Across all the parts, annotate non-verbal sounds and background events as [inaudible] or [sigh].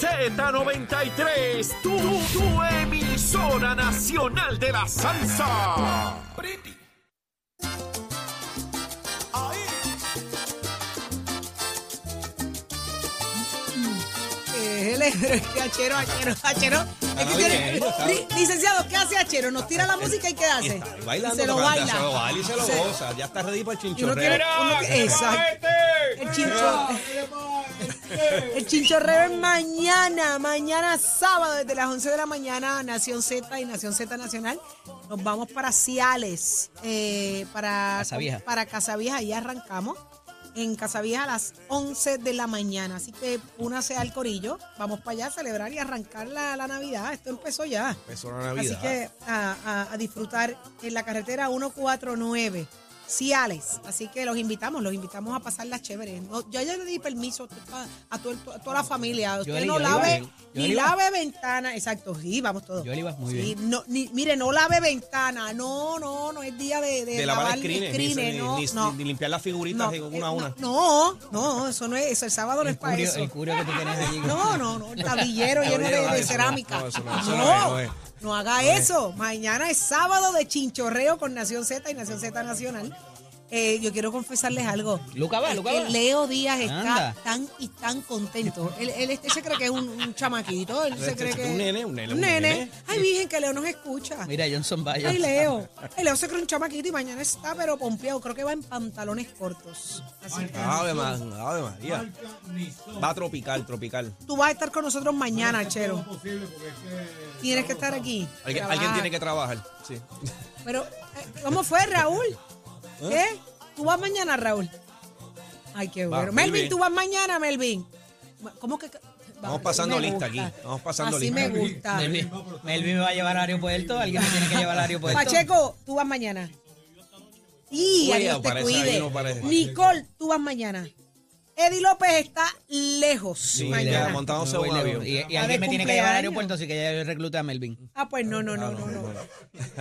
Z93, tu, tu emisora nacional de la salsa. Él es- [laughs] es que Achero, Achero, Achero. Es que Está tiene- bien, está Li- licenciado, ¿qué hace Achero? Nos tira la música y ¿qué hace? Ahí bailando, se lo baila. Se lo baila y se lo goza. Ya está ready para el chinchorreo. tiene- uno tiene- exacto. El chincho. El chinchorreo es mañana, mañana sábado desde las 11 de la mañana, Nación Z y Nación Z Nacional. Nos vamos para Ciales, eh, para Casavieja. para Casavieja, ahí arrancamos. En Casavieja a las 11 de la mañana. Así que únase al corillo. Vamos para allá a celebrar y arrancar la, la Navidad. Esto empezó ya. Empezó la Navidad. Así que a, a- a disfrutar en la carretera 149, Ciales. Así que los invitamos, los invitamos a pasar las chéveres. No, yo ya le di permiso a, toda la familia. Usted no lave, ni lave ventana. Exacto, sí, vamos todos. Va muy Sí, bien. No, ni- mire, no lave ventana. No, no, no es día de, de, de lavar lavar ni, no, ni- no. ni limpiar las figuritas de una a una. No, no, eso no es, eso el sábado no es para eso. el curio que tú tienes allí. No, no, no, el tablillero [laughs] lleno de, cerámica. no, eso no, No, eso no es, no haga eso. Mañana es sábado de chinchorreo con Nación Z y Nación Z Nacional. Eh, yo quiero confesarles algo. Luca va, Luca que va. Leo Díaz está Anda. tan y tan contento. Él, él, este se cree que es un, un chamaquito. Él se Este cree es que un nene, un nene, Un nene. nene. Ay, virgen, que Leo nos escucha. Mira, Johnson Bayo. Ay, Leo. [laughs] Ay, Leo se cree un chamaquito y mañana está pero pompeado. Creo que va en pantalones cortos. Así que Ave, Ma- Ave María. Va a tropical, tropical. tú vas a estar con nosotros mañana, Chero. Tienes que estar aquí. Alguien tiene que trabajar. Sí. Pero, eh, ¿cómo fue, Raúl? ¿Qué? ¿Tú vas mañana, Raúl? Ay, qué Va, bueno. Melvin, Melvin. ¿tú vas mañana, Melvin? ¿Cómo que? Vamos Va, pasando lista aquí. Vamos pasando Así lista. me gusta. Melvin, Melvin me va a llevar al aeropuerto. Alguien me tiene que llevar al aeropuerto. Pacheco, tú vas mañana. Y Uy, adiós te cuide. Nicole, tú vas mañana. Eddie López está lejos Sí, mañana. ya montándose un avión. Y, y alguien de me tiene que llevar al aeropuerto, así que ya yo recluté a Melvin. Ah, pues no, no, no, no, no.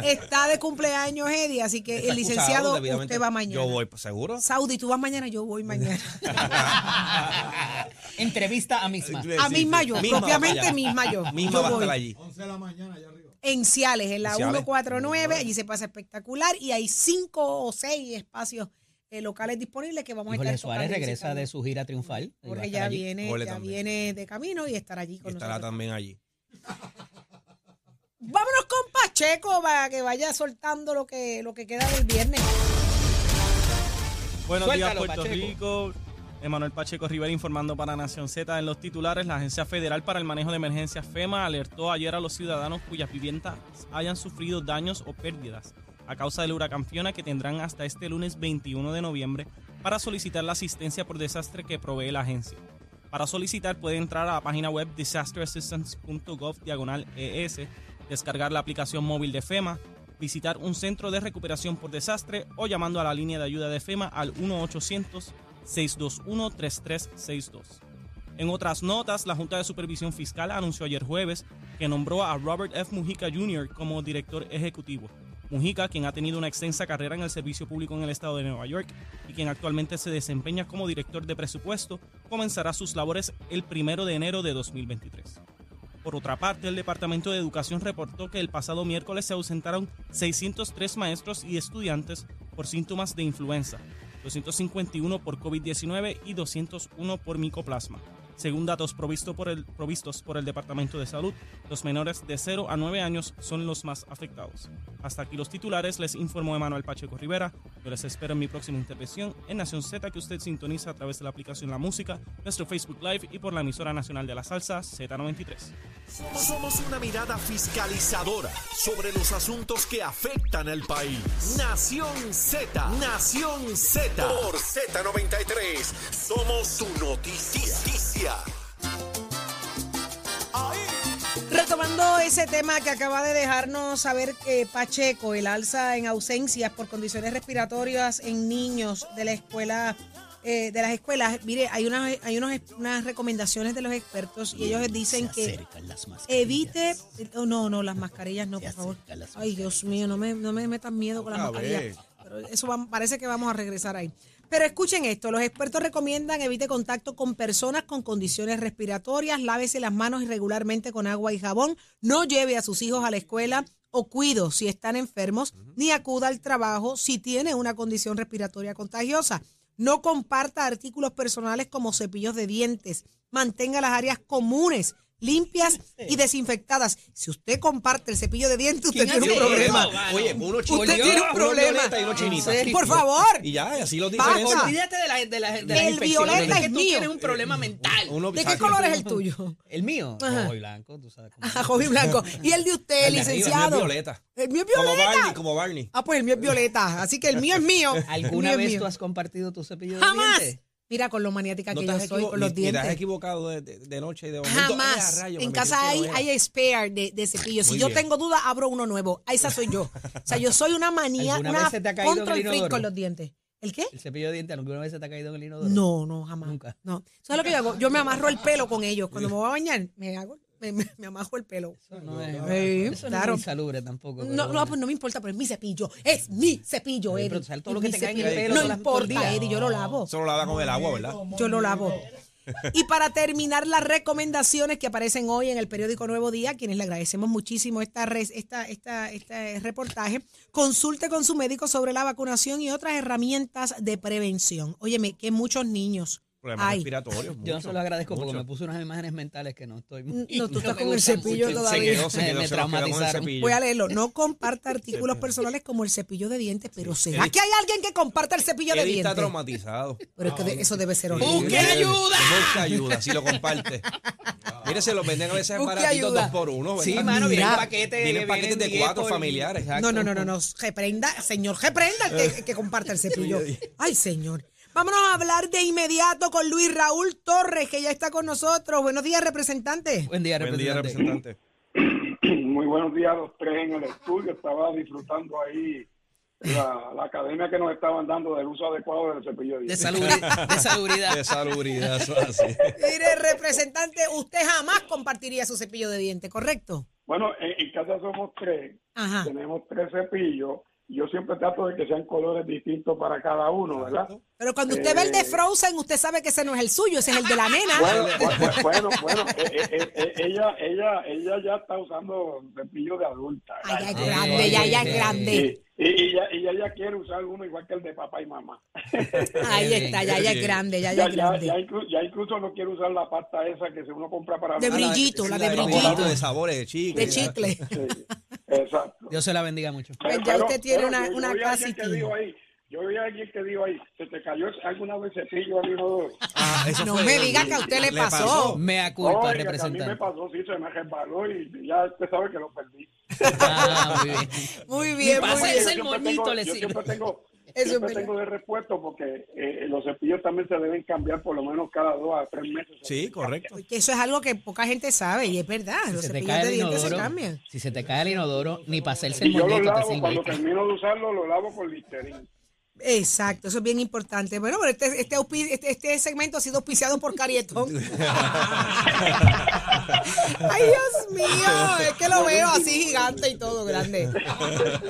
Está de cumpleaños Eddie, así que Está el licenciado, usted va mañana. Yo voy, pues, seguro. Saudi, tú vas mañana, yo voy mañana. [laughs] Entrevista a misma. A misma yo, Misma propiamente misma yo. Misma Yo va a estar allí. En Ciales, en la En Ciales. 149, allí se pasa espectacular y hay cinco o seis espacios eh, locales disponibles que vamos a Jorge estar Suárez y regresa visitando. de su gira triunfal. y a Jorge estar ya allí. viene, Jorge ya también. viene de camino y estará allí con Estará nosotros. también allí. [laughs] Vámonos con Pacheco para que vaya soltando lo que, lo que queda del viernes. Buenos Suéltalo, días, Puerto Pacheco. Rico. Emanuel Pacheco Rivera informando para Nación Z. En los titulares, la Agencia Federal para el Manejo de Emergencias FEMA alertó ayer a los ciudadanos cuyas viviendas hayan sufrido daños o pérdidas a causa del huracán Fiona que tendrán hasta este lunes 21 de noviembre para solicitar la asistencia por desastre que provee la agencia. Para solicitar puede entrar a la página web disasterassistance.gov diagonal ES, descargar la aplicación móvil de FEMA, visitar un centro de recuperación por desastre o llamando a la línea de ayuda de FEMA al 1-800-621-3362. En otras notas, la Junta de Supervisión Fiscal anunció ayer jueves que nombró a Robert F. Mujica Jr. como director ejecutivo. Mujica, quien ha tenido una extensa carrera en el servicio público en el estado de Nueva York y quien actualmente se desempeña como director de presupuesto, comenzará sus labores el primero de enero de 2023. Por otra parte, el Departamento de Educación reportó que el pasado miércoles se ausentaron 603 maestros y estudiantes por síntomas de influenza, 251 por COVID-19 y 201 por micoplasma. Según datos provisto por el- provistos por el Departamento de Salud, los menores de 0 a 9 años son los más afectados. Hasta aquí los titulares, les informó Emanuel Pacheco Rivera. Yo les espero en mi próxima intervención en Nación Z que usted sintoniza a través de la aplicación La Música, nuestro Facebook Live y por la emisora nacional de la salsa Z93. Somos una mirada fiscalizadora sobre los asuntos que afectan al país. Nación Z, Nación Z. Por Z93, somos su noticia. Retomando ese tema que acaba de dejarnos saber que Pacheco, el alza en ausencias por condiciones respiratorias en niños de la escuela, eh, de las escuelas, mire, hay unas, hay unos, unas recomendaciones de los expertos y ellos dicen que evite, oh, no, no, las mascarillas no, Se por favor. Ay, Dios mío, no me, no me metan miedo con las mascarillas. Pero eso va- parece que vamos a regresar ahí. Pero escuchen esto, los expertos recomiendan evite contacto con personas con condiciones respiratorias, lávese las manos irregularmente con agua y jabón, no lleve a sus hijos a la escuela o cuido si están enfermos, ni acuda al trabajo si tiene una condición respiratoria contagiosa. No comparta artículos personales como cepillos de dientes. Mantenga las áreas comunes limpias y desinfectadas. Si usted comparte el cepillo de dientes, usted tiene un problema. Oye, uno Usted chiquito, tiene un problema. violeta y uno chinita. Por favor. Y ya, así lo Basta. Olvídate de la, de la, de las El violeta Es tú mío. tienes un problema mental. Uno- ¿De qué color es el tuyo? El mío, rojo y blanco, tú sabes. cómo blanco. [laughs] Y el de usted, El arriba, el mío es licenciado. violeta. El mío es Como violeta. Barney, como Barney. Ah, pues el mío es violeta. Así que el mío es mío. [laughs] ¿Alguna vez tú has compartido tu cepillo de Jamás. Dientes? Mira, con lo maniática No que yo soy con los ni te has dientes. equivocado de, de- de noche y de momento. Jamás. ¡eh, a rayos, En casa hay, hay spare de, de cepillo. Si yo tengo duda, abro uno nuevo. Esa soy yo. O sea, yo soy una manía, ¿Alguna una vez se te ha caído en el control freak con los dientes. ¿El qué? ¿El cepillo de dientes alguna vez se te ha caído en el inodoro? No, no, jamás. Nunca. No. ¿Sabes lo que yo hago? Yo me amarro el pelo con ellos. Cuando me voy a bañar, me hago, me, me, me amajo el pelo. Eso no es, Sí, eso no es muy salubre tampoco. No, no, pues no me importa, pero es mi cepillo. Es mi cepillo, Eddie. pero ¿sabes todo Es lo que te cae en el pelo No todo importa? Eddie, yo lo lavo. Solo lava con el agua, ¿verdad? Yo lo lavo. Y para terminar las recomendaciones que aparecen hoy en el periódico Nuevo Día, quienes le agradecemos muchísimo esta, esta, esta, este reportaje, consulte con su médico sobre la vacunación y otras herramientas de prevención. Óyeme, que muchos niños Problemas hay. respiratorios. Yo no se lo agradezco porque me puse unas imágenes mentales que no estoy. muy- [laughs] No, tú estás con el cepillo mucho. todavía. Se quedó, se quedó, me se el cepillo. Voy a leerlo. No comparta [laughs] artículos personales como el cepillo de dientes, pero ¿será que hay alguien que comparta el cepillo de Eddie está dientes? traumatizado. [laughs] Pero es que de- eso debe ser horrible. ¡Busque ayuda! Busca ayuda, si lo comparte. Mire, se lo venden a veces Busque baratitos dos por uno, ¿verdad? Sí, mano, viene un paquete. Vienen paquetes de cuatro 10 por- familiares. No, no, no, no, no. Reprenda, señor, reprenda el que, que comparta el cepillo. Ay, señor. Vámonos a hablar de inmediato con Luis Raúl Torres, que ya está con nosotros. Buenos días, representante. Buen día, Buen día, representante. representante. [clears throat] Muy buenos días a los tres en el estudio. Estaba disfrutando ahí la, la academia que nos estaban dando del uso adecuado del cepillo de De, dientes. salubri- de salubridad. De salubridad, eso es así. Mire, representante, usted jamás compartiría su cepillo de diente, ¿correcto? Bueno, en, en casa somos tres. Ajá. Tenemos tres cepillos. Yo siempre trato de que sean colores distintos para cada uno, ¿verdad? Pero cuando usted ve el de Eh. Frozen, usted sabe que ese no es el suyo, ese es el de la nena. Bueno, [laughs] bu- bueno, bueno, eh, eh, eh, ella, ella, ella ya está usando cepillo de adulta. Ay, ya es Ay, grande, ya, ya es ay, grande. Y, y, y ella, y ella quiere usar uno igual que el de papá y mamá. [laughs] Ahí está, ya, ya es grande, ya, ya Ya, es ya, grande. ya, inclu- ya incluso no quiere usar la pasta esa que se uno compra para De brillito, la de Sí, brillito, De sabores, de chicle. de chicle. Sí, exacto. Dios se la bendiga mucho. Pues ya usted tiene una- yo- una yo Yo vi a alguien que dijo ahí, ¿se te cayó alguna vez cepillo al inodoro? Ah, eso No fue- me diga que a usted le pasó. Mea culpa, Oiga, que a mí me representante. pasó, sí, se me resbaló y ya usted sabe que lo perdí. Ah, muy bien. [laughs] Muy bien, muy ese bien. el siempre moñito tengo- le yo siempre tengo, Eso es siempre tengo [laughs] de repuesto porque eh, los cepillos también se deben cambiar por lo menos cada dos a tres meses. Sí, correcto. Porque eso es algo que poca gente sabe y es verdad. Si Los se te cepillos cae de el dientes se inodoro, cambian. si se te cae el inodoro, ni para hacerse el Y yo lo moñito te lavo, cuando termino de usarlo, lo lavo con Listerine. Exacto, eso es bien importante. Bueno, pero este, este, este, este segmento ha sido auspiciado por Carietón. [laughs] Ay, Dios mío, es que lo veo así gigante y todo grande.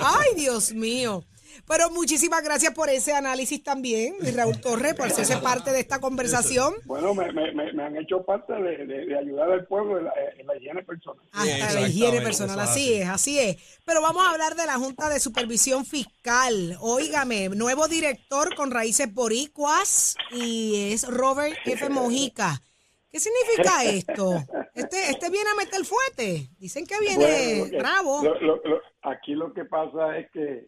Ay, Dios mío. Pero muchísimas gracias por ese análisis también, y Raúl Torres, por hacerse parte de esta conversación. Bueno, me, me, me, me han hecho parte de, de, de ayudar al pueblo en la, en la higiene personal. Hasta la higiene personal, así así. es, así es. Pero vamos a hablar de la Junta de Supervisión Fiscal. Óigame, nuevo director con raíces boricuas y es Robert F. Mojica. ¿Qué significa esto? Este, este viene a meter fuerte. Dicen que viene Bueno, lo que- bravo. lo- lo- lo- aquí lo que pasa es que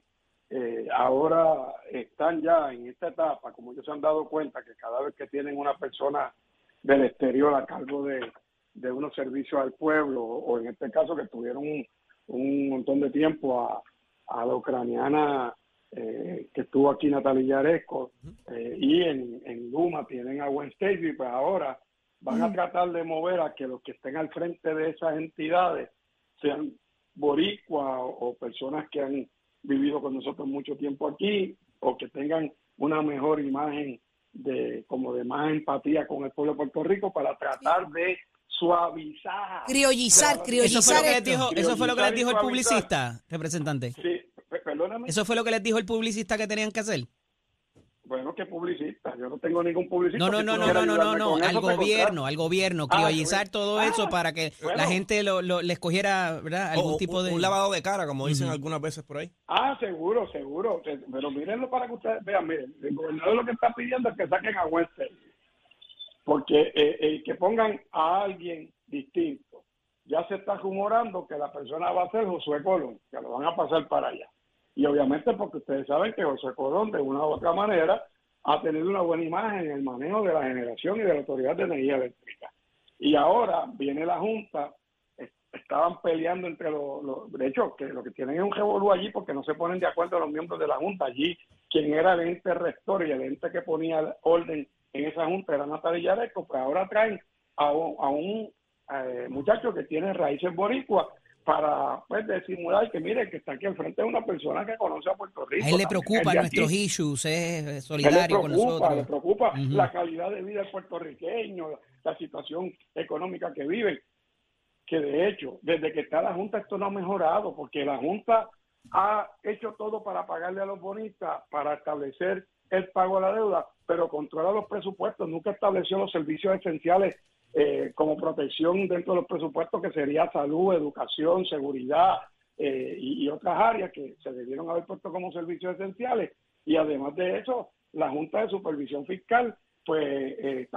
eh, ahora están ya en esta etapa, como ellos se han dado cuenta, que cada vez que tienen una persona del exterior a cargo de, de unos servicios al pueblo, o en este caso que tuvieron un, un montón de tiempo a, a la ucraniana eh, que estuvo aquí Natalia Yaresco, eh, y en, en Luma tienen a Gwen Stacy, pues ahora van a tratar de mover a que los que estén al frente de esas entidades sean boricuas o, o personas que han vivido con nosotros mucho tiempo aquí o que tengan una mejor imagen de como de más empatía con el pueblo de Puerto Rico para tratar de suavizar Criollizar, criollizar. Eso fue lo que les dijo, eso fue lo que les dijo el publicista, representante. Sí, pe- perdóname. Eso fue lo que les dijo el publicista que tenían que hacer. Bueno, que publicista. Yo no tengo ningún publicista. No, no, no, no, no, no, no, no, al gobierno, al gobierno, Ah, criollizar yo- todo ah, eso para que la gente lo, lo, le escogiera, ¿verdad? Algún O- tipo de... Un lavado de cara, como dicen algunas veces por ahí. Ah, seguro, seguro. Se- Pero mírenlo para que ustedes vean. Miren, el gobernador lo que está pidiendo es que saquen a Wester. Porque eh, eh, que pongan a alguien distinto. Ya se está rumorando que la persona va a ser Josué Colón, que lo van a pasar para allá. Y obviamente porque ustedes saben que José Colón, de una u otra manera, ha tenido una buena imagen en el manejo de la generación y de la Autoridad de Energía Eléctrica. Y ahora viene la Junta, es- estaban peleando entre los, de hecho, que lo que tienen es un revolú allí porque no se ponen de acuerdo los miembros de la Junta. Allí, quien era el ente rector y el ente que ponía orden en esa Junta era Natalia Yareco, pues ahora traen a un, a un eh, muchacho que tiene raíces boricuas para pues disimular que mire que está aquí al frente de una persona que conoce a Puerto Rico. A él le preocupa de nuestros issues, es A solidario le con preocupa, nosotros. le preocupa Ujú. la calidad de vida del puertorriqueño, la, la situación económica que viven. Que de hecho, desde que está la Junta, esto no ha mejorado, porque la Junta ha hecho todo para pagarle a los bonistas, para establecer el pago de la deuda, pero controla los presupuestos, nunca estableció los servicios esenciales eh, como protección dentro de los presupuestos, que sería salud, educación, seguridad eh, y, otras áreas que se debieron haber puesto como servicios esenciales. Y además de eso, la Junta de Supervisión Fiscal pues eh,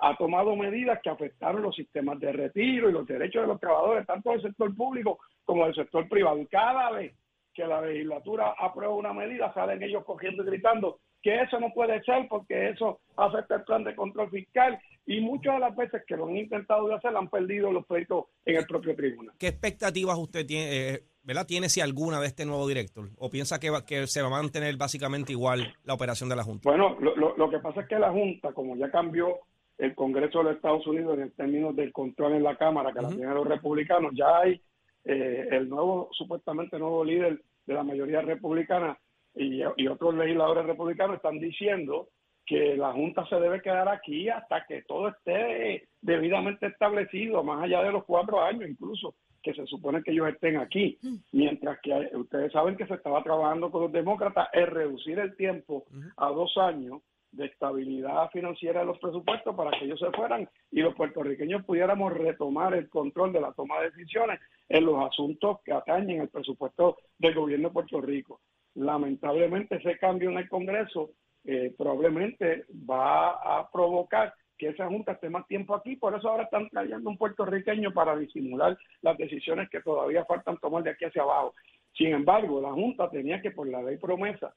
ha tomado medidas que afectaron los sistemas de retiro y los derechos de los trabajadores, tanto del sector público como del sector privado. Y cada vez que la legislatura aprueba una medida, salen ellos cogiendo y gritando que eso no puede ser porque eso afecta el plan de control fiscal y muchas de las veces que lo han intentado de hacer han perdido los pleitos en el propio tribunal. ¿Qué expectativas usted tiene, eh, ¿verdad? tiene si alguna de este nuevo director? ¿O piensa que, va- que se va a mantener básicamente igual la operación de la Junta? Bueno, lo, lo, lo que pasa es que la Junta, como ya cambió el Congreso de los Estados Unidos en términos del control en la Cámara, que la tienen los republicanos, ya hay eh, el nuevo, supuestamente nuevo líder de la mayoría republicana y, y otros legisladores republicanos están diciendo que la Junta se debe quedar aquí hasta que todo esté debidamente establecido, más allá de los cuatro años incluso, que se supone que ellos estén aquí. Mientras que hay- ustedes saben que se estaba trabajando con los demócratas en reducir el tiempo a dos años de estabilidad financiera de los presupuestos para que ellos se fueran y los puertorriqueños pudiéramos retomar el control de la toma de decisiones en los asuntos que atañen el presupuesto del gobierno de Puerto Rico. Lamentablemente ese cambio en el Congreso eh, probablemente va a provocar que esa Junta esté más tiempo aquí, por eso ahora están trayendo un puertorriqueño para disimular las decisiones que todavía faltan tomar de aquí hacia abajo. Sin embargo, la Junta tenía que, por la ley promesa,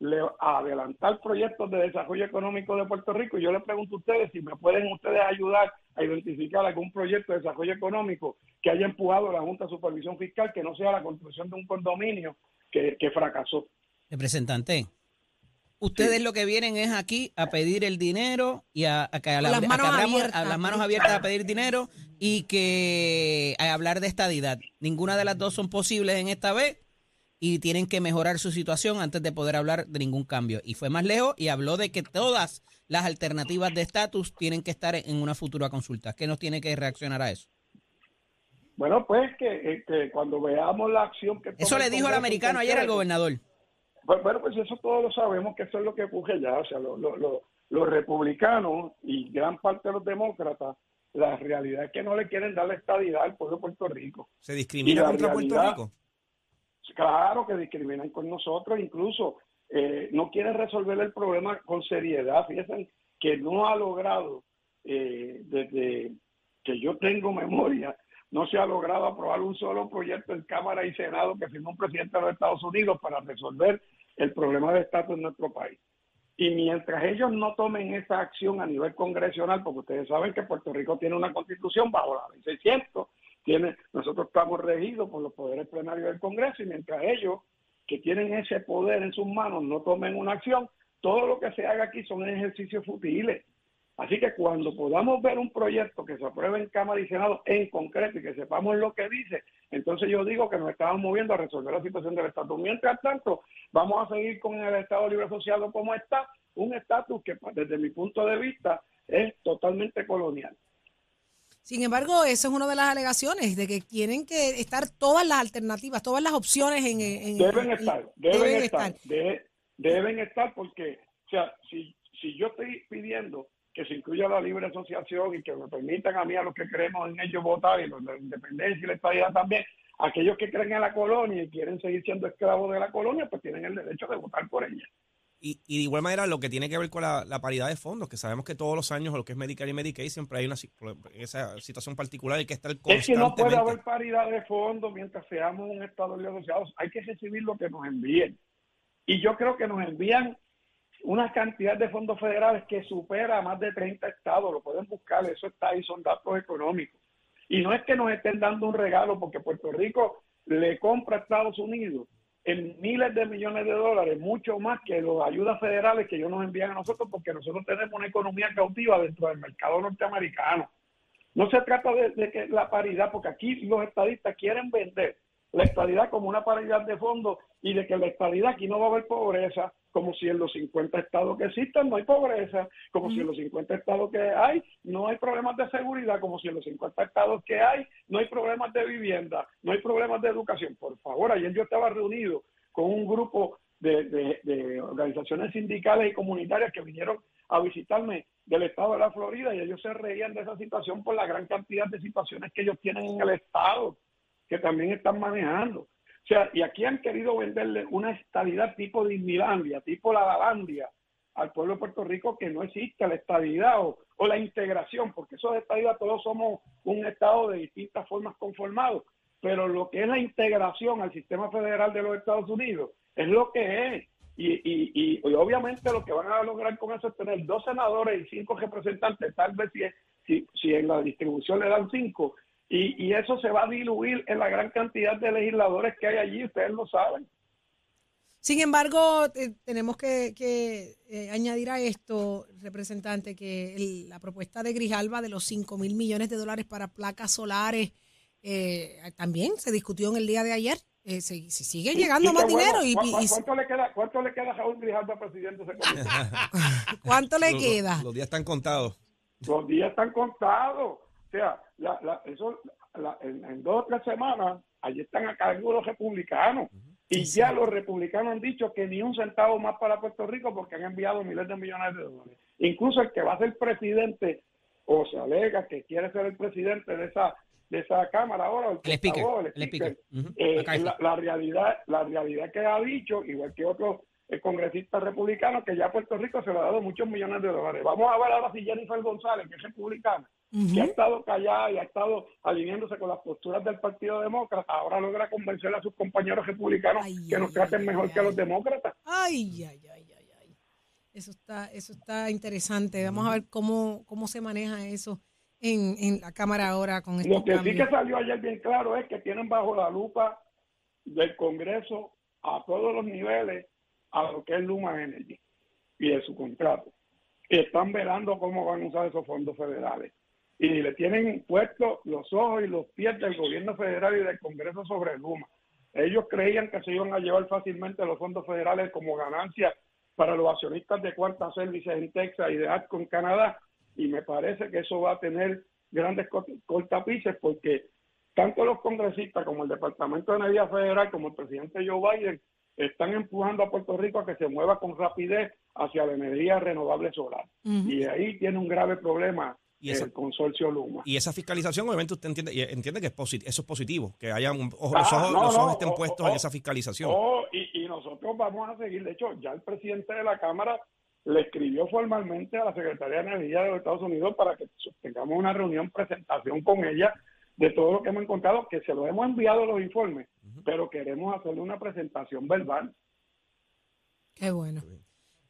le- adelantar proyectos de desarrollo económico de Puerto Rico. Yo le pregunto a ustedes si me pueden ustedes ayudar a identificar algún proyecto de desarrollo económico que haya empujado la Junta de Supervisión Fiscal, que no sea la construcción de un condominio que, que fracasó. Representante, ustedes lo que vienen es aquí a pedir el dinero y a, a que, a la- las a que manos abramos- abiertas. a las manos abiertas a pedir dinero y que a hablar de estadidad. Ninguna de las dos son posibles en esta vez y tienen que mejorar su situación antes de poder hablar de ningún cambio. Y fue más lejos y habló de que todas las alternativas de estatus tienen que estar en una futura consulta. ¿Qué nos tiene que reaccionar a eso? Bueno, pues que, eh, que cuando veamos la acción que... Eso le dijo el americano ayer al gobernador. Pues, bueno, pues eso todos lo sabemos que eso es lo que ocurre ya. O sea, lo- lo- lo- los republicanos y gran parte de los demócratas, la realidad es que no le quieren dar la estadidad al pueblo de Puerto Rico. ¿Se discrimina contra Puerto realidad- Rico? Claro que discriminan con nosotros, incluso eh, no quieren resolver el problema con seriedad. Fíjense que no ha logrado, eh, desde que yo tengo [laughs] memoria, no se ha logrado aprobar un solo proyecto en Cámara y Senado que firmó un presidente de los Estados Unidos para resolver el problema de estatus en nuestro país. Y mientras ellos no tomen esa acción a nivel congresional, porque ustedes saben que Puerto Rico tiene una constitución bajo la ley 600, tiene, nosotros estamos regidos por los poderes plenarios del Congreso y mientras ellos que tienen ese poder en sus manos no tomen una acción, todo lo que se haga aquí son ejercicios futiles. Así que cuando podamos ver un proyecto que se apruebe en Cámara y Senado en concreto y que sepamos lo que dice, entonces yo digo que nos estamos moviendo a resolver la situación del estatus. Mientras tanto, vamos a seguir con el Estado Libre Asociado como está, un estatus que desde mi punto de vista es totalmente colonial. Sin embargo, esa es una de las alegaciones, de que tienen que estar todas las alternativas, todas las opciones en... en- Deben en- estar, deben, estar, de- deben estar porque O sea, si, si yo estoy pidiendo que se incluya la libre asociación y que me permitan a mí, a los que creemos en ellos, votar y los de la independencia y la estabilidad también, aquellos que creen en la colonia y quieren seguir siendo esclavos de la colonia, pues tienen el derecho de votar por ella. Y, y de igual manera, lo que tiene que ver con la, la paridad de fondos, que sabemos que todos los años, lo que es Medicare y Medicaid, siempre hay una esa situación particular y que estar Es que no puede constantemente. haber paridad de fondos mientras seamos un Estado de asociados. Hay que recibir lo que nos envíen. Y yo creo que nos envían una cantidad de fondos federales que supera a más de 30 estados. Lo pueden buscar, eso está ahí, son datos económicos. Y no es que nos estén dando un regalo porque Puerto Rico le compra a Estados Unidos en miles de millones de dólares, mucho más que las ayudas federales que ellos nos envían a nosotros porque nosotros tenemos una economía cautiva dentro del mercado norteamericano. No se trata de, de que la paridad, porque aquí los estadistas quieren vender la estadidad como una paridad de fondos y de que la estadidad aquí no va a haber pobreza, como si en los 50 estados que existen no hay pobreza, como si en los 50 estados que hay no hay problemas de seguridad, como si en los 50 estados que hay no hay problemas de vivienda, no hay problemas de educación. Por favor, ayer yo estaba reunido con un grupo de, de- de organizaciones sindicales y comunitarias que vinieron a visitarme del estado de la Florida y ellos se reían de esa situación por la gran cantidad de situaciones que ellos tienen en el estado, que también están manejando. O sea, y aquí han querido venderle una estabilidad tipo de Inmilandia, tipo la Dalandia, al pueblo de Puerto Rico que no existe la estabilidad o, la integración, porque eso de estabilidad todos somos un estado de distintas formas conformados, pero lo que es la integración al sistema federal de los Estados Unidos es lo que es. Y, y, y, y obviamente lo que van a lograr con eso es tener dos senadores y cinco representantes, tal vez si, si, si en la distribución le dan cinco, y, y eso se va a diluir en la gran cantidad de legisladores que hay allí, ustedes lo saben. Sin embargo, eh, tenemos que, que, eh, añadir a esto, representante, que el- la propuesta de Grijalva de los 5 mil millones de dólares para placas solares eh, también se discutió en el día de ayer. Eh, se, se sigue llegando Y más bueno, dinero. Y, ¿cu- cu- y- y- ¿cuánto, le queda, ¿Cuánto le queda a Raúl Grijalva, presidente? de ese comité? [laughs] ¿Cuánto le Los- queda? Los, los días están contados. Los días están contados. O sea, la, la, eso, la- en, en dos o tres semanas, allí están a cargo los republicanos. Y ya los republicanos han dicho que ni un centavo más para Puerto Rico porque han enviado miles de millones de dólares. Incluso el que va a ser presidente, o se alega que quiere ser el presidente de esa de esa cámara ahora, El speaker, portavoz, el speaker. Ujú, eh, la, la realidad la realidad que ha dicho, igual que otros eh, congresistas republicanos, que ya a Puerto Rico se le ha dado muchos millones de dólares. Vamos a ver ahora si Jennifer González, que es republicana, que ha estado callada y ha estado alineándose con las posturas del Partido Demócrata, ahora logra convencer a sus compañeros republicanos Ay, que nos ay, traten ay, mejor que a los demócratas. Ay, ay, ay, ay, ay. Eso está, eso está interesante. Vamos a ver cómo, cómo se maneja eso en, en la Cámara ahora con Lo que sí que salió ayer bien claro es que tienen bajo la lupa del Congreso a todos los niveles a lo que es Luma Energy y de su contrato. Y están velando cómo van a usar esos fondos federales. Y le tienen puestos los ojos y los pies del gobierno federal y del Congreso sobre Luma. Ellos creían que se iban a llevar fácilmente los fondos federales como ganancia para los accionistas de Cuarta Services en Texas y de ATCO en Canadá. Y me parece que eso va a tener grandes cort- cortapices porque tanto los congresistas como el Departamento de Energía Federal como el presidente Joe Biden están empujando a Puerto Rico a que se mueva con rapidez hacia la energía renovable solar. Y ahí tiene un grave problema Y esa- el consorcio Luma. Y esa fiscalización, obviamente, usted entiende, y entiende que es posit- eso es positivo, que haya un- ojo- Ah, los ojos, no, los no, ojos estén o- puestos o- en esa fiscalización. Oh, y, y nosotros vamos a seguir. De hecho, ya el presidente de la Cámara le escribió formalmente a la Secretaría de Energía de los Estados Unidos para que tengamos una reunión, presentación con ella de todo lo que hemos encontrado, que se lo hemos enviado los informes, pero queremos hacerle una presentación verbal. Qué bueno.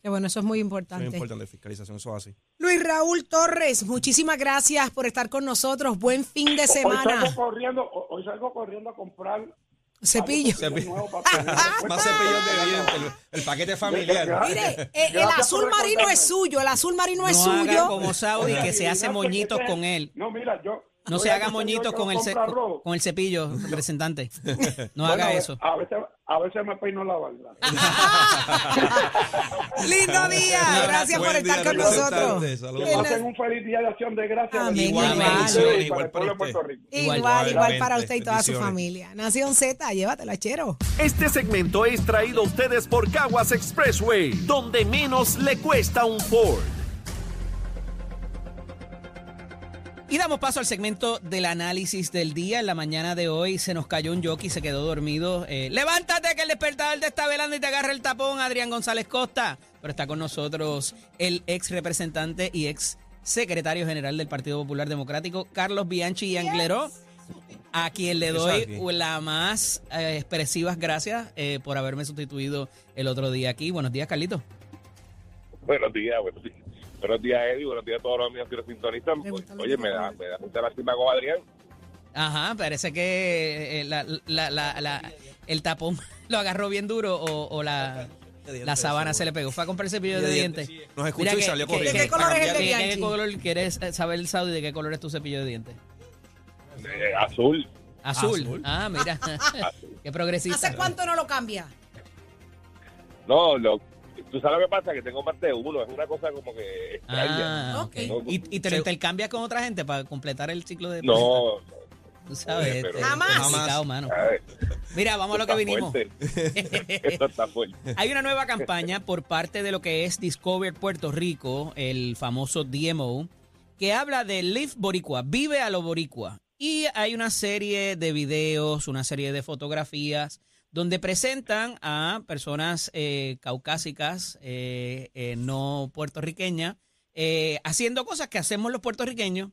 Qué bueno, eso es muy importante. es importante, fiscalización, eso es así. Luis Raúl Torres, muchísimas gracias por estar con nosotros. Buen fin de Hoy semana. salgo corriendo, ho- hoy salgo corriendo a comprar Cepillo. Cepillo. [laughs] [laughs] Más cepillos de dientes, el, el paquete familiar. Mire, eh, el azul marino es suyo, el azul marino es No haga suyo. como Saudi que se hace moñitos con él. No, mira, yo. No yo se haga moñitos con el, con el cepillo, representante. No Bueno, haga eso. A veces, a veces me peino la barba. [laughs] Lindo día. Gracias por estar día, con nosotros. Que En pasen un feliz día de acción de gracias. Amén, igual. y Igual para el pueblo de para Puerto Rico. Igual, Igual, igual, para usted y toda su familia. Nación Z, llévatela, chero. Este segmento es traído a ustedes por Caguas Expressway, donde menos le cuesta un Ford. Y damos paso al segmento del análisis del día. En la mañana de hoy se nos cayó un jockey, se quedó dormido. Eh, levántate que el despertador te está velando y te agarra el tapón, Adrián González Costa. Pero está con nosotros el ex representante y ex secretario general del Partido Popular Democrático, Carlos Bianchi Angleró, a quien le doy las más eh, expresivas gracias eh, por haberme sustituido el otro día aquí. Buenos días, Carlito. Buenos días, buenos días. Buenos días, Eddie. Buenos días a todos los amigos que nos sintonizan. Lo Oye, me da, me da mucha lástima con Adrián. Ajá, parece que eh, la- la- la- la- el tapón [laughs] lo agarró bien duro o, o la, la sábana se le pegó. Fue a comprar cepillo de De dientes. Nos escuchó Mira y salió corriendo. ¿De qué color es el de ¿Qué, Bianchi? qué color quieres saber, Saudi, de qué color es tu cepillo de dientes? Eh, azul. Azul. Azul. Ah, mira. [laughs] qué progresista. ¿Hace cuánto no lo cambia? No, lo, tú sabes lo que pasa, que tengo más de uno. Es una cosa como que extraña. Ah, Ok. ok. ¿Y, y te lo intercambias con otra gente para completar el ciclo de... No, Tú sabes, Oye, este, Jamás. complicado, mano. Mira, vamos a lo que vinimos. [laughs] Esto está fuerte. Hay una nueva campaña por parte de lo que es Discover Puerto Rico, el famoso DMO, que habla de Live Boricua, vive a lo Boricua. Y hay una serie de videos, una serie de fotografías donde presentan a personas eh, caucásicas, eh, eh, no puertorriqueñas, haciendo cosas que hacemos los puertorriqueños,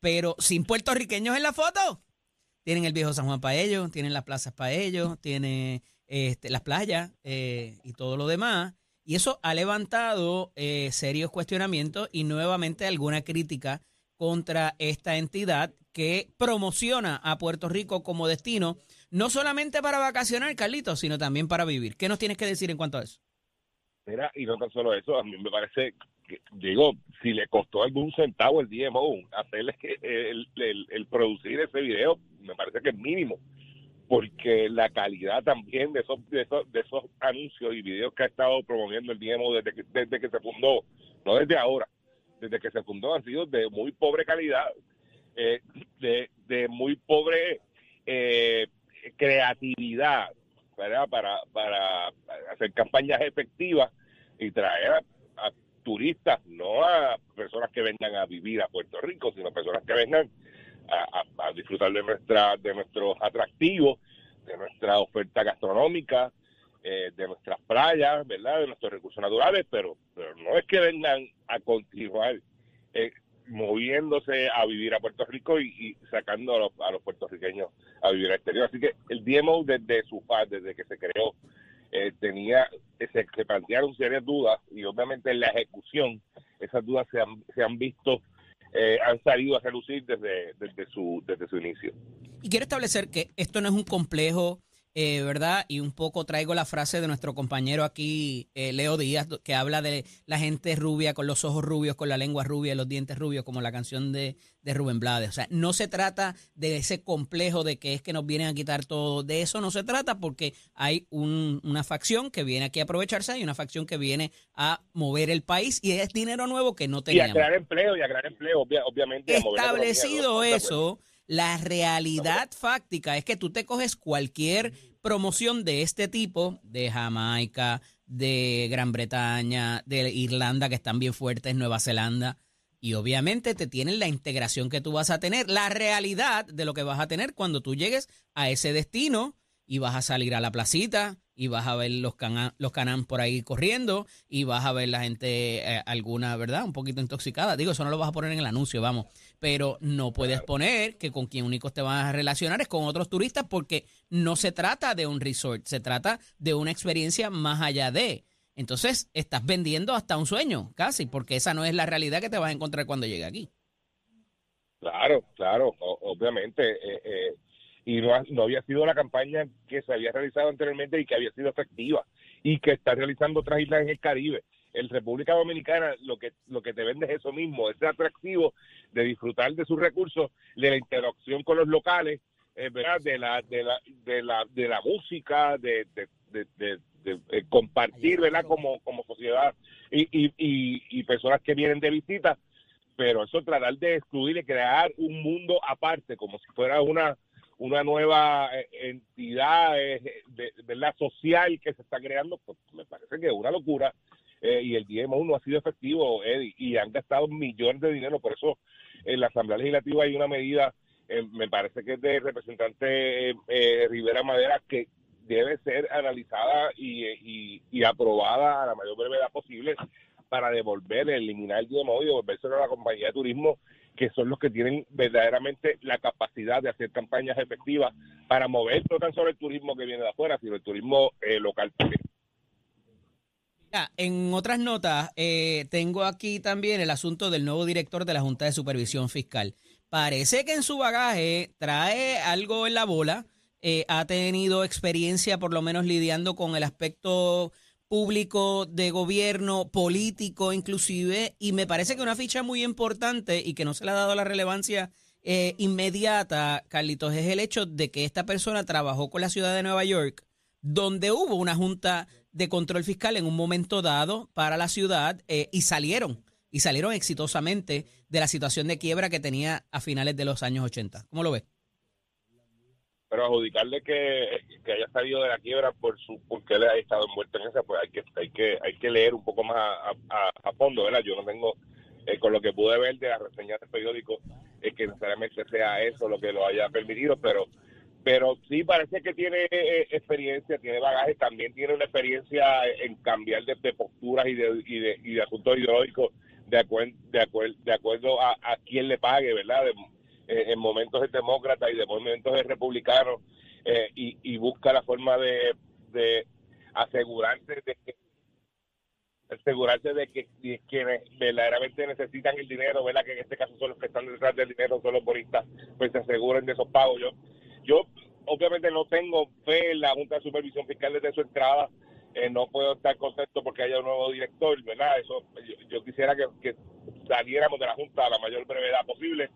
pero sin puertorriqueños en la foto. Tienen el viejo San Juan para ellos, tienen las plazas para ellos, tienen este, las playas y todo lo demás. Y eso ha levantado serios cuestionamientos y nuevamente alguna crítica contra esta entidad que promociona a Puerto Rico como destino, no solamente para vacacionar, Carlitos, sino también para vivir. ¿Qué nos tienes que decir en cuanto a eso? Mira, y no tan solo eso, a mí me parece que, digo, si le costó algún centavo el DMO hacerle el, el producir ese video, me parece que es mínimo, porque la calidad también de esos, de esos, de esos anuncios y videos que ha estado promoviendo el DMO desde que, desde que se fundó, no desde ahora, desde que se fundó han sido de muy pobre calidad, eh, de, de muy pobre eh, creatividad, ¿verdad? Para, para hacer campañas efectivas y traer a, turistas, no a personas que vengan a vivir a Puerto Rico, sino personas que vengan a disfrutar de nuestra de nuestros atractivos, de nuestra oferta gastronómica, eh, de nuestras playas, ¿verdad? De nuestros recursos naturales, pero, pero no es que vengan a continuar eh, moviéndose a vivir a Puerto Rico y, y sacando a los, a los puertorriqueños a vivir al exterior. Así que el DMO desde su desde que se creó, eh, tenía, se, se plantearon serias dudas y obviamente en la ejecución esas dudas se han, se han visto, eh, han salido a relucir desde, desde, su, desde su inicio. Y quiero establecer que esto no es un complejo, eh, ¿verdad? Y un poco traigo la frase de nuestro compañero aquí, eh, Leo Díaz, que habla de la gente rubia con los ojos rubios, con la lengua rubia y los dientes rubios, como la canción de, de Rubén Blades. O sea, no se trata de ese complejo de que es que nos vienen a quitar todo. De eso no se trata porque hay un- una facción que viene aquí a aprovecharse y una facción que viene a mover el país y es dinero nuevo que no Y a teníamos. crear empleo, y a crear empleo, obvia- obviamente. a mover la economía, Establecido ¿no? eso, la realidad fáctica es que tú te coges cualquier promoción de este tipo, de Jamaica, de Gran Bretaña, de Irlanda, que están bien fuertes, Nueva Zelanda, y obviamente te tienen la integración que tú vas a tener, la realidad de lo que vas a tener cuando tú llegues a ese destino y vas a salir a la placita y vas a ver los cana, los canán por ahí corriendo y vas a ver la gente eh, alguna, ¿verdad? Un poquito intoxicada. Digo, eso no lo vas a poner en el anuncio, vamos. Pero no puedes poner que con quien único te vas a relacionar es con otros turistas porque no se trata de un resort, se trata de una experiencia más allá de. Entonces, estás vendiendo hasta un sueño, casi, porque esa no es la realidad que te vas a encontrar cuando llegue aquí. Claro, claro, o- obviamente. eh, eh, y no, no había sido la campaña que se había realizado anteriormente y que había sido efectiva y que está realizando otras islas en el Caribe. En República Dominicana lo que lo que te vende es eso mismo, ese atractivo de disfrutar de sus recursos, de la interacción con los locales, eh, ¿verdad? de la de la de la de la música de, de, de, de- de, eh, compartir verdad como como sociedad y, y, y, y personas que vienen de visita pero eso tratar de excluir y crear un mundo aparte como si fuera una una nueva eh, entidad eh, de, verdad social que se está creando pues me parece que es una locura. Eh, y el DMO no ha sido efectivo y han gastado millones de dinero. Por eso en la Asamblea Legislativa hay una medida eh, me parece que es del representante eh, eh, Rivera Madera que debe ser analizada y, y, y aprobada a la mayor brevedad posible para devolver, eliminar el DMO y devolvérselo a la compañía de turismo, que son los que tienen verdaderamente la capacidad de hacer campañas efectivas para mover no tan solo el turismo que viene de afuera, sino el turismo eh, local. Mira, en otras notas, eh, tengo aquí también el asunto del nuevo director de la Junta de Supervisión Fiscal. Parece que en su bagaje trae algo en la bola, eh, ha tenido experiencia por lo menos lidiando con el aspecto público de gobierno, político inclusive, y me parece que una ficha muy importante y que no se le ha dado la relevancia eh, inmediata, Carlitos, es el hecho de que esta persona trabajó con la ciudad de Nueva York, donde hubo una junta de control fiscal en un momento dado para la ciudad eh, y salieron, y salieron exitosamente de la situación de quiebra que tenía a finales de los años 80. ¿Cómo lo ves? Pero adjudicarle que, que haya salido de la quiebra por su porque él ha estado envuelto en esa, pues hay que hay que hay que leer un poco más a, a, fondo, ¿verdad? Yo no tengo eh, con lo que pude ver de las reseñas del periódico es que necesariamente sea eso lo que lo haya permitido, pero pero sí parece que tiene eh, experiencia, tiene bagaje, también tiene una experiencia en cambiar de, posturas y de, y de, y de asuntos ideológicos de, acuer- de, acuer- de acuerdo a, a quién le pague, ¿verdad? De- eh, en momentos es demócrata y de momentos es republicano eh, y, y busca la forma de, de asegurarse de que asegurarse de que quienes verdaderamente necesitan el dinero, ¿verdad? Que en este caso son los que están detrás del dinero, son los bonistas, pues se aseguren de esos pagos. Yo, yo obviamente no tengo fe en la Junta de Supervisión Fiscal desde su entrada, eh, no puedo estar contento porque haya un nuevo director, ¿verdad? Eso, yo, yo quisiera que, que saliéramos de la Junta a la mayor brevedad posible,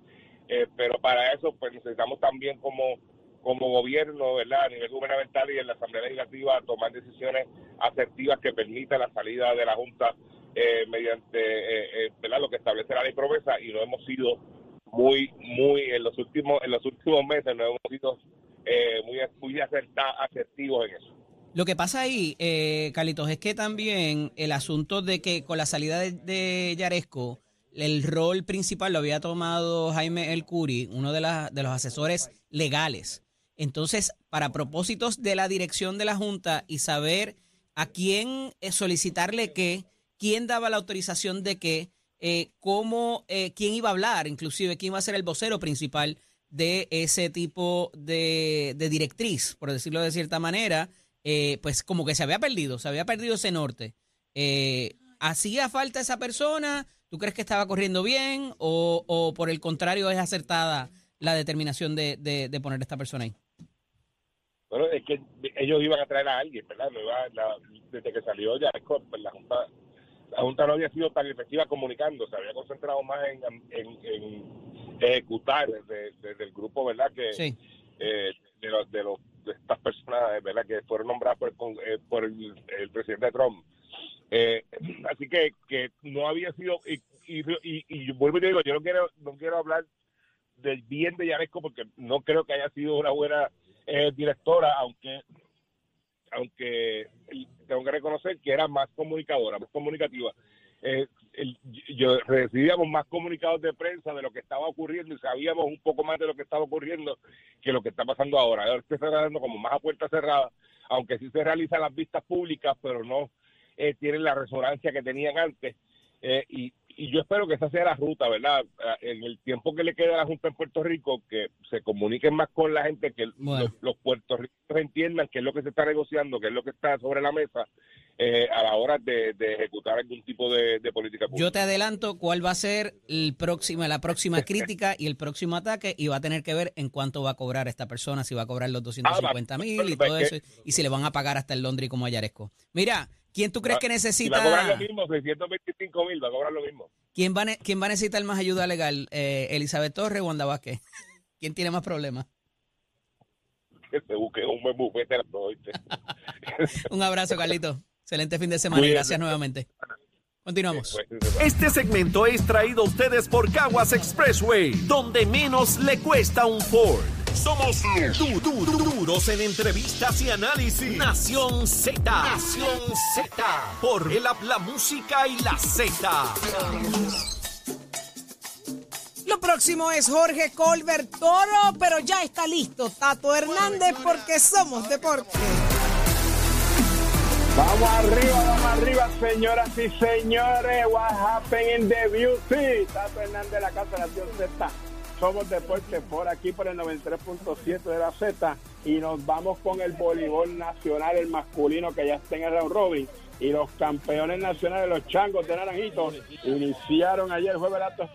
eh, pero para eso pues necesitamos también como como gobierno, ¿verdad? A nivel gubernamental y en la Asamblea Legislativa tomar decisiones asertivas que permitan la salida de la Junta eh, mediante, eh, eh, ¿verdad? Lo que establece la ley promesa y no hemos sido muy, muy, en los últimos, en los últimos meses no hemos sido eh, muy, muy asertivos en eso. Lo que pasa ahí, eh, Carlitos, es que también el asunto de que con la salida de, de Yaresco, el rol principal lo había tomado Jaime El Curi, uno de, la- de los asesores legales. Entonces, para propósitos de la dirección de la Junta y saber a quién eh, solicitarle qué, quién daba la autorización de qué, eh, cómo, eh, quién iba a hablar, inclusive quién iba a ser el vocero principal de ese tipo de, de directriz, por decirlo de cierta manera, pues como que se había perdido, se había perdido ese norte. ¿Hacía falta esa persona? ¿Tú crees que estaba corriendo bien? ¿O, o por el contrario es acertada la determinación de, de, de poner a esta persona ahí? Bueno, es que ellos iban a traer a alguien, ¿verdad? No iba- la- desde que salió ya pues la Junta, la Junta no había sido tan efectiva comunicando, se había concentrado más en, en- en ejecutar desde, desde el grupo, ¿verdad? Que Sí. eh, de, los, de, los, de estas personas, ¿verdad? Que fueron nombradas por, eh, por el, el presidente Trump. Eh, así que, que no había sido, y, y, y, y vuelvo y te digo, yo no quiero, no quiero hablar del bien de Yaresco porque no creo que haya sido una buena eh, directora, aunque aunque tengo que reconocer que era más comunicadora, más comunicativa. Eh, el- yo recibíamos más comunicados de prensa de lo que estaba ocurriendo y sabíamos un poco más de lo que estaba ocurriendo que lo que está pasando ahora. Ahora se está dando como más a puerta cerrada, aunque sí se realizan las vistas públicas, pero no eh, tienen la resonancia que tenían antes. Eh, y, y yo espero que esa sea la ruta, ¿verdad? Eh, En el tiempo que le queda a la Junta en Puerto Rico, que se comuniquen más con la gente, que Bueno. los, los puertorriqueños entiendan qué es lo que se está negociando, qué es lo que está sobre la mesa eh, a la hora de, de ejecutar algún tipo de, de política pública. Yo te adelanto cuál va a ser el próximo, la próxima [laughs] crítica y el próximo ataque y va a tener que ver en cuánto va a cobrar esta persona, si va a cobrar los 250 mil y todo eso y si le van a pagar hasta el Londres como a Yaresco. Mira, ¿quién tú crees que Y va a necesita? cobrar lo mismo, 625 mil, va a cobrar lo mismo. ¿Quién va, ¿Quién va a necesitar más ayuda legal? Eh, ¿Elizabeth Torres o Wanda Vázquez? [laughs] ¿Quién tiene más problemas? que se busque un buen bufete. [laughs] Un abrazo, Carlito. Excelente fin de semana y gracias nuevamente. Continuamos. Este segmento es traído a ustedes por Caguas Expressway, donde menos le cuesta un Ford. Somos du- du- du- duros en entrevistas y análisis. Nación Z. Nación Z. Por el app La Música y la Z. Lo próximo es Jorge Colbert Toro, pero ya está listo Tato Hernández porque somos deporte. Vamos arriba, vamos arriba, señoras y señores. What happened in the beauty? Tato Hernández de la Casa de la Nación Z. Somos deporte por aquí por el 93.7 de la Z y nos vamos con el voleibol nacional, el masculino que ya está en el round robin. Y los campeones nacionales, los changos de Naranjito, iniciaron ayer jueves de.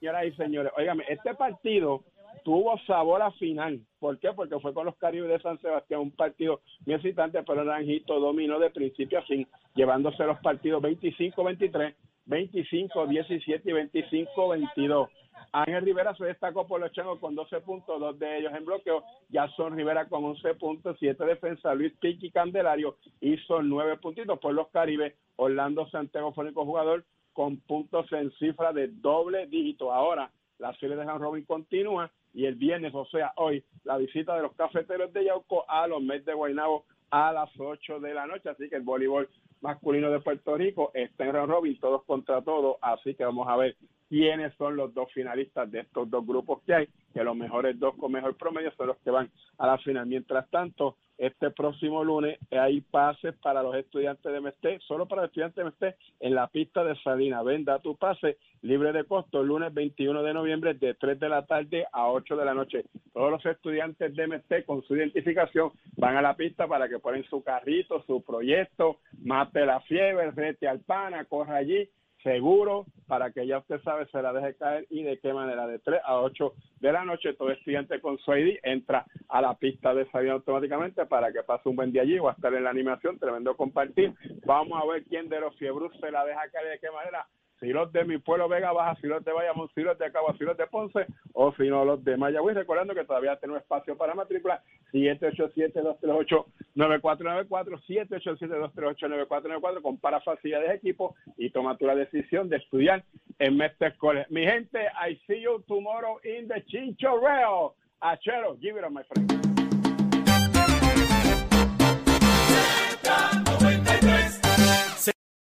Señoras y señores, óigame, este partido tuvo sabor a final. ¿Por qué? Porque fue con los Caribes de San Sebastián, un partido muy excitante, pero Naranjito dominó de principio a fin, llevándose los partidos 25-23, 25-17 y 25-22. Ángel Rivera se destacó por los changos con 12 puntos, dos de ellos en bloqueo. Jason Rivera con 11 puntos, 7 defensa. Luis Piqui Candelario hizo 9 puntitos por los Caribes. Orlando Santiago fue el único jugador con puntos en cifra de doble dígito. Ahora la serie de San Robin continúa y el viernes, o sea, hoy, la visita de los cafeteros de Yauco a los Mets de Guaynabo a las 8 de la noche. Así que el voleibol masculino de Puerto Rico está en round robin, todos contra todos. Así que vamos a ver quiénes son los dos finalistas de estos dos grupos que hay, que los mejores dos con mejor promedio son los que van a la final. Mientras tanto, este próximo lunes hay pases para los estudiantes de Mesté, solo para los estudiantes de Mesté, en la pista de Salina. Venda tu pase libre de costo el lunes 21 de noviembre de 3 de la tarde a 8 de la noche. Todos los estudiantes de Mesté con su identificación van a la pista para que ponen su carrito, su proyecto, mate la fiebre, rete al pana, corra allí seguro para que ya usted sabe se la deje caer y de qué manera. De 3 a 8 de la noche todo estudiante con su ID entra a la pista de salida automáticamente para que pase un buen día allí. Va a estar en la animación tremendo compartir. Vamos a ver quién de los fiebros se la deja caer y de qué manera si los de mi pueblo Vega Baja, si los de Bayamón, si los de Cabo, si los de Ponce, o si no los de Mayagüez, recordando que todavía tenemos espacio para matrícula, 787-238-9494, 787-238-9494, compara facilidades de equipo y toma tu la decisión de estudiar en Mestre College. Mi gente, I see you tomorrow in the Chincho Rail. Achero, give it up, my friend.